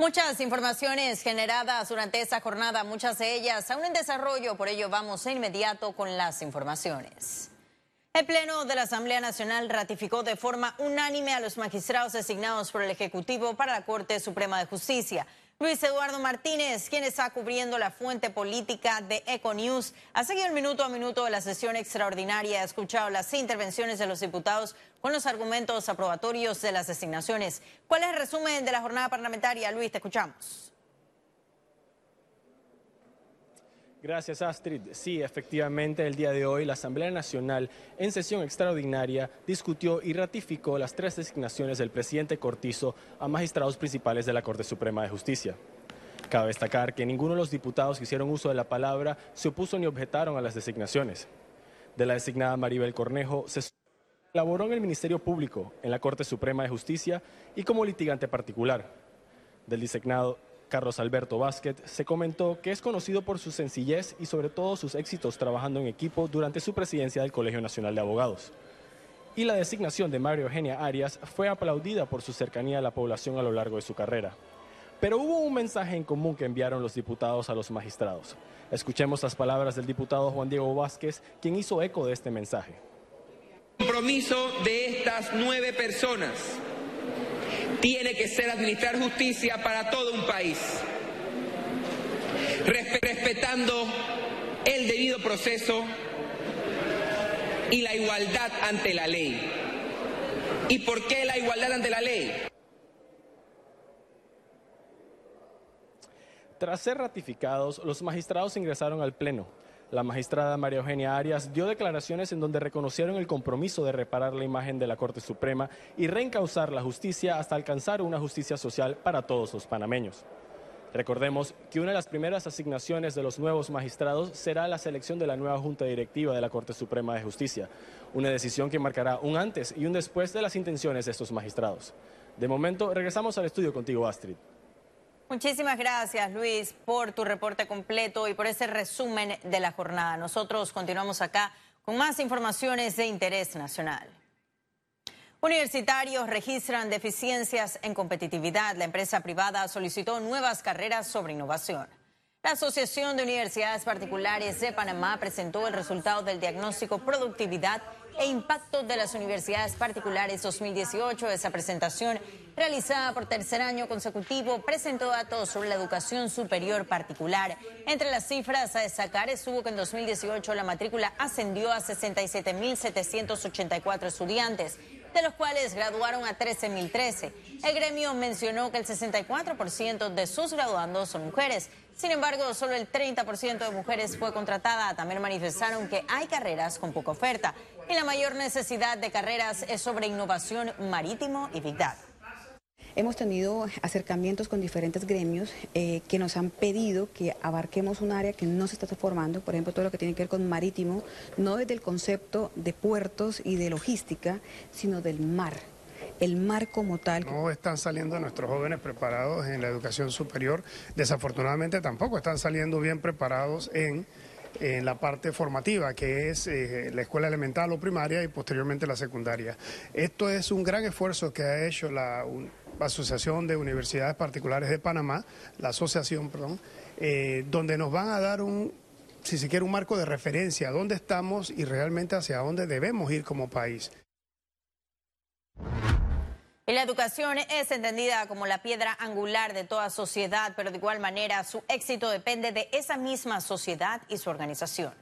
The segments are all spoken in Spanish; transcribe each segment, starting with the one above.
Muchas informaciones generadas durante esta jornada, muchas de ellas aún en desarrollo, por ello vamos de inmediato con las informaciones. El Pleno de la Asamblea Nacional ratificó de forma unánime a los magistrados designados por el Ejecutivo para la Corte Suprema de Justicia. Luis Eduardo Martínez, quien está cubriendo la fuente política de Econews, ha seguido el minuto a minuto de la sesión extraordinaria, ha escuchado las intervenciones de los diputados con los argumentos aprobatorios de las designaciones. ¿Cuál es el resumen de la jornada parlamentaria? Luis, te escuchamos. Gracias, Astrid. Sí, efectivamente, el día de hoy la Asamblea Nacional, en sesión extraordinaria, discutió y ratificó las tres designaciones del presidente Cortizo a magistrados principales de la Corte Suprema de Justicia. Cabe destacar que ninguno de los diputados que hicieron uso de la palabra se opuso ni objetaron a las designaciones. De la designada Maribel Cornejo se elaboró en el Ministerio Público, en la Corte Suprema de Justicia y como litigante particular. Del designado Carlos Alberto Vázquez, se comentó que es conocido por su sencillez y sobre todo sus éxitos trabajando en equipo durante su presidencia del Colegio Nacional de Abogados. Y la designación de Mario Eugenia Arias fue aplaudida por su cercanía a la población a lo largo de su carrera. Pero hubo un mensaje en común que enviaron los diputados a los magistrados. Escuchemos las palabras del diputado Juan Diego Vázquez, quien hizo eco de este mensaje. compromiso de estas nueve personas tiene que ser administrar justicia para todo un país, respetando el debido proceso y la igualdad ante la ley. ¿Y por qué la igualdad ante la ley? Tras ser ratificados, los magistrados ingresaron al Pleno. La magistrada María Eugenia Arias dio declaraciones en donde reconocieron el compromiso de reparar la imagen de la Corte Suprema y reencauzar la justicia hasta alcanzar una justicia social para todos los panameños. Recordemos que una de las primeras asignaciones de los nuevos magistrados será la selección de la nueva Junta Directiva de la Corte Suprema de Justicia, una decisión que marcará un antes y un después de las intenciones de estos magistrados. De momento, regresamos al estudio contigo, Astrid. Muchísimas gracias, Luis, por tu reporte completo y por ese resumen de la jornada. Nosotros continuamos acá con más informaciones de interés nacional. Universitarios registran deficiencias en competitividad. La empresa privada solicitó nuevas carreras sobre innovación. La Asociación de Universidades Particulares de Panamá presentó el resultado del diagnóstico Productividad e Impacto de las Universidades Particulares 2018. Esa presentación, realizada por tercer año consecutivo, presentó datos sobre la educación superior particular. Entre las cifras a destacar estuvo que en 2018 la matrícula ascendió a 67.784 estudiantes de los cuales graduaron a 13.013. El gremio mencionó que el 64% de sus graduandos son mujeres. Sin embargo, solo el 30% de mujeres fue contratada. También manifestaron que hay carreras con poca oferta y la mayor necesidad de carreras es sobre innovación marítimo y Big Data. Hemos tenido acercamientos con diferentes gremios eh, que nos han pedido que abarquemos un área que no se está formando, por ejemplo, todo lo que tiene que ver con marítimo, no desde el concepto de puertos y de logística, sino del mar el mar como tal. No están saliendo nuestros jóvenes preparados en la educación superior, desafortunadamente tampoco están saliendo bien preparados en, la parte formativa, que es eh, la escuela elemental o primaria y posteriormente la secundaria. Esto es un gran esfuerzo que ha hecho la, Asociación de Universidades Particulares de Panamá, la asociación, perdón, eh, donde nos van a dar un, si se quiere, un marco de referencia, dónde estamos y realmente hacia dónde debemos ir como país. La educación es entendida como la piedra angular de toda sociedad, pero de igual manera su éxito depende de esa misma sociedad y su organización.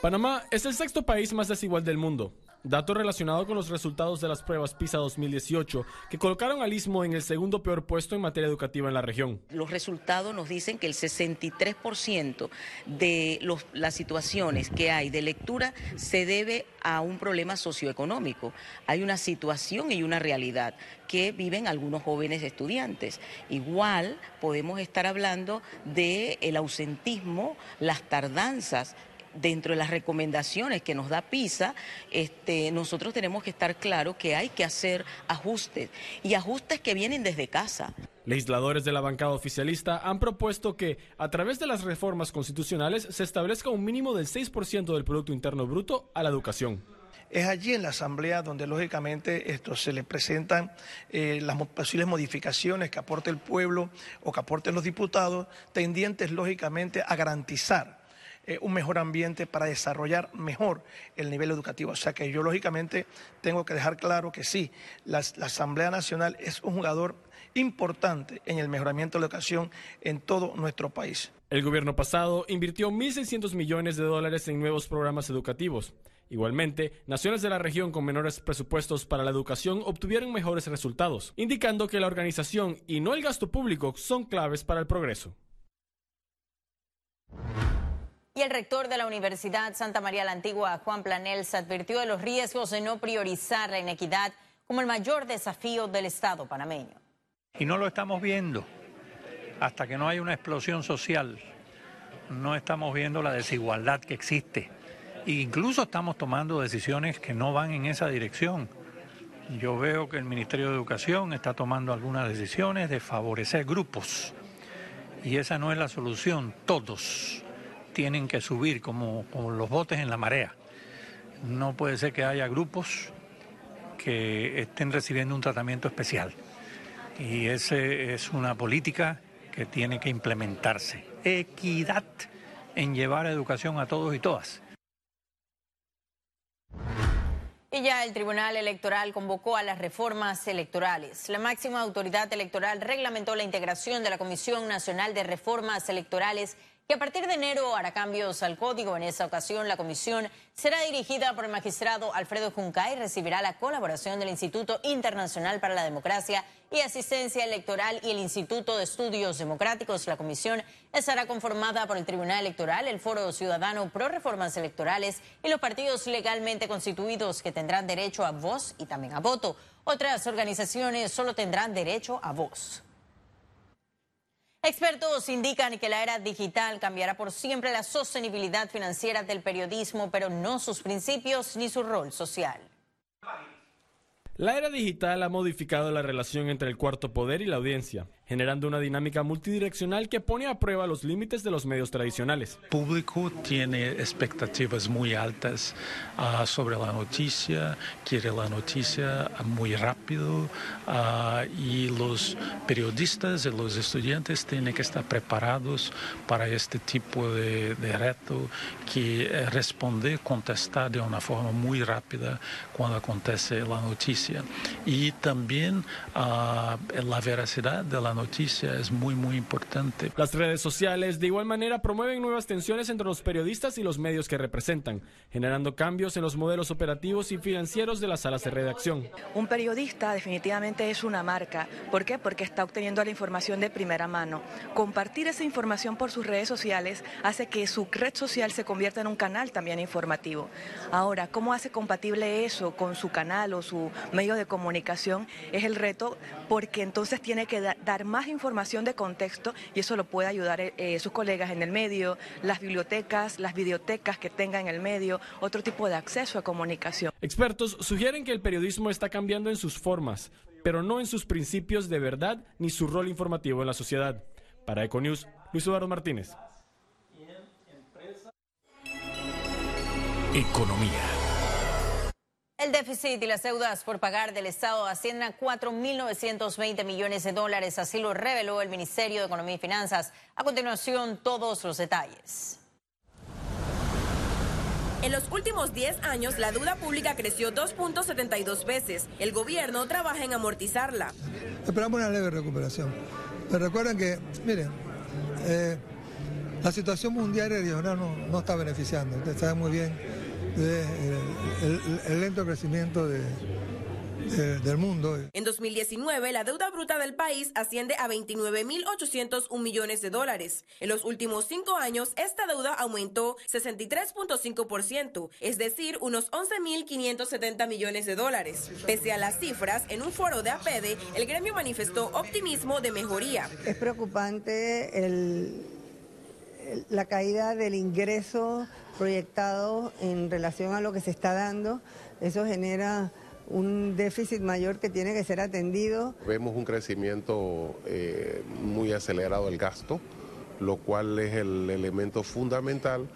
Panamá es el sexto país más desigual del mundo. Dato relacionado con los resultados de las pruebas PISA 2018, que colocaron al Istmo en el segundo peor puesto en materia educativa en la región. Los resultados nos dicen que el 63% de las situaciones que hay de lectura se debe a un problema socioeconómico. Hay una situación y una realidad que viven algunos jóvenes estudiantes. Igual podemos estar hablando del el ausentismo, las tardanzas dentro de las recomendaciones que nos da PISA, este, nosotros tenemos que estar claros que hay que hacer ajustes y ajustes que vienen desde casa. Legisladores de la bancada oficialista han propuesto que, a través de las reformas constitucionales, se establezca un mínimo del 6% del Producto Interno Bruto a la educación. es allí en la Asamblea donde lógicamente esto, se le presentan eh, las posibles modificaciones que aporte el pueblo o que aporten los diputados, tendientes lógicamente a garantizar eh, un mejor ambiente para desarrollar mejor el nivel educativo. O sea que yo lógicamente tengo que dejar claro que sí, la Asamblea Nacional es un jugador importante en el mejoramiento de la educación en todo nuestro país. El gobierno pasado invirtió 1.600 millones de dólares en nuevos programas educativos. Igualmente, naciones de la región con menores presupuestos para la educación obtuvieron mejores resultados, indicando que la organización y no el gasto público son claves para el progreso. Y el rector de la Universidad Santa María la Antigua, Juan Planels, advirtió de los riesgos de no priorizar la inequidad como el mayor desafío del Estado panameño. Y no lo estamos viendo hasta que no hay una explosión social. No estamos viendo la desigualdad que existe. E incluso estamos tomando decisiones que no van en esa dirección. Yo veo que el Ministerio de Educación está tomando algunas decisiones de favorecer grupos. Y esa no es la solución. Todos tienen que subir como, como los botes en la marea. No puede ser que haya grupos que estén recibiendo un tratamiento especial. Y esa es una política que tiene que implementarse. Equidad en llevar educación a todos y todas. Y ya el Tribunal Electoral convocó a las reformas electorales. La máxima autoridad electoral reglamentó la integración de la Comisión Nacional de Reformas Electorales que a partir de enero hará cambios al código. En esa ocasión, la comisión será dirigida por el magistrado Alfredo Juncay y recibirá la colaboración del Instituto Internacional para la Democracia y Asistencia Electoral y el Instituto de Estudios Democráticos. La comisión estará conformada por el Tribunal Electoral, el Foro Ciudadano Pro Reformas Electorales y los partidos legalmente constituidos que tendrán derecho a voz y también a voto. Otras organizaciones solo tendrán derecho a voz. Expertos indican que la era digital cambiará por siempre la sostenibilidad financiera del periodismo, pero no sus principios ni su rol social. La era digital ha modificado la relación entre el cuarto poder y la audiencia generando una dinámica multidireccional que pone a prueba los límites de los medios tradicionales. El público tiene expectativas muy altas uh, sobre la noticia, quiere la noticia muy rápido uh, y los periodistas y los estudiantes tienen que estar preparados para este tipo de, reto que eh, responder, contestar de una forma muy rápida cuando acontece la noticia. Y también uh, la veracidad de la noticia es muy, muy importante. Las redes sociales de igual manera promueven nuevas tensiones entre los periodistas y los medios que representan, generando cambios en los modelos operativos y financieros de las salas de redacción. Un periodista definitivamente es una marca. ¿Por qué? Porque está obteniendo la información de primera mano. Compartir esa información por sus redes sociales hace que su red social se convierta en un canal también informativo. Ahora, ¿cómo hace compatible eso con su canal o su medio de comunicación? Es el reto porque entonces tiene que dar más información de contexto y eso lo puede ayudar eh, eh, sus colegas en el medio, las bibliotecas, las videotecas que tenga en el medio, otro tipo de acceso a comunicación. Expertos sugieren que el periodismo está cambiando en sus formas, pero no en sus principios de verdad ni su rol informativo en la sociedad. Para Econews, Luis Eduardo Martínez. Economía. El déficit y las deudas por pagar del Estado ascienden a 4.920 millones de dólares, así lo reveló el Ministerio de Economía y Finanzas. A continuación, todos los detalles. En los últimos 10 años, la deuda pública creció 2.72 veces. El gobierno trabaja en amortizarla. Esperamos una leve recuperación. Pero recuerden que, miren, eh, la situación mundial y regional no, no está beneficiando. Usted sabe muy bien el, lento crecimiento del mundo. En 2019, la deuda bruta del país asciende a 29.801 millones de dólares. En los últimos cinco años, esta deuda aumentó 63.5%, es decir, unos 11.570 millones de dólares. Pese a las cifras, en un foro de APEDE, el gremio manifestó optimismo de mejoría. Es preocupante el, la caída del ingreso proyectado en relación a lo que se está dando. Eso genera un déficit mayor que tiene que ser atendido. Vemos un crecimiento eh, muy acelerado del gasto, lo cual es el elemento fundamental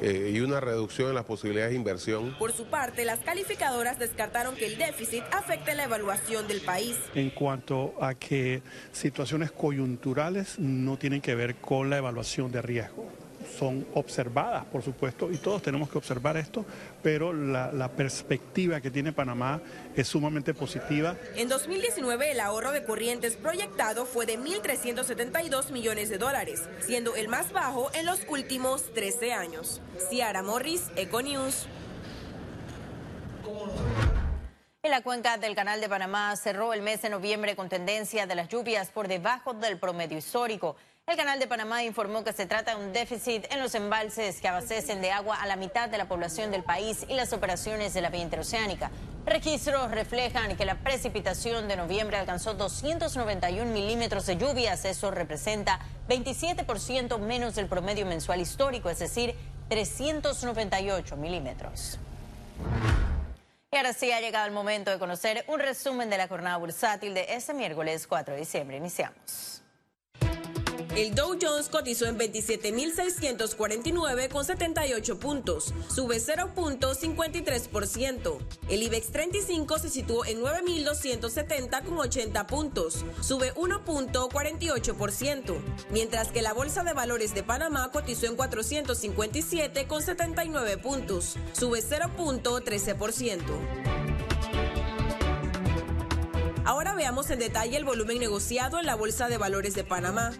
eh, y una reducción en las posibilidades de inversión. Por su parte, las calificadoras descartaron que el déficit afecte la evaluación del país. En cuanto a que situaciones coyunturales no tienen que ver con la evaluación de riesgo son observadas, por supuesto, y todos tenemos que observar esto, pero la, la, perspectiva que tiene Panamá es sumamente positiva. En 2019 el ahorro de corrientes proyectado fue de 1.372 millones de dólares, siendo el más bajo en los últimos 13 años. Ciara Morris, Econews. En la cuenca del Canal de Panamá cerró el mes de noviembre con tendencia de las lluvias por debajo del promedio histórico. El Canal de Panamá informó que se trata de un déficit en los embalses que abastecen de agua a la mitad de la población del país y las operaciones de la vía interoceánica. Registros reflejan que la precipitación de noviembre alcanzó 291 milímetros de lluvias. Eso representa 27% menos del promedio mensual histórico, es decir, 398 milímetros. Y ahora sí ha llegado el momento de conocer un resumen de la jornada bursátil de este miércoles 4 de diciembre. Iniciamos. El Dow Jones cotizó en 27.649 con 78 puntos, sube 0.53%. El IBEX 35 se situó en 9.270 con 80 puntos, sube 1.48%, mientras que la Bolsa de Valores de Panamá cotizó en 457 con 79 puntos, sube 0.13%. Ahora veamos en detalle el volumen negociado en la Bolsa de Valores de Panamá.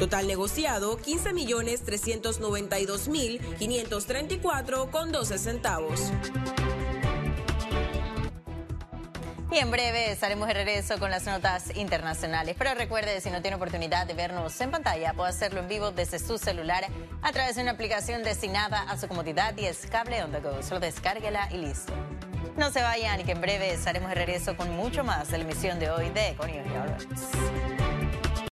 Total negociado 15 millones 392 mil 534 con 12 centavos. Y en breve estaremos de regreso con las notas internacionales. Pero recuerde, si no tiene oportunidad de vernos en pantalla, puede hacerlo en vivo desde su celular a través de una aplicación destinada a su comodidad y es cable on the go. Solo descárguela y listo. No se vayan y que en breve estaremos de regreso con mucho más de la emisión de hoy de Econio.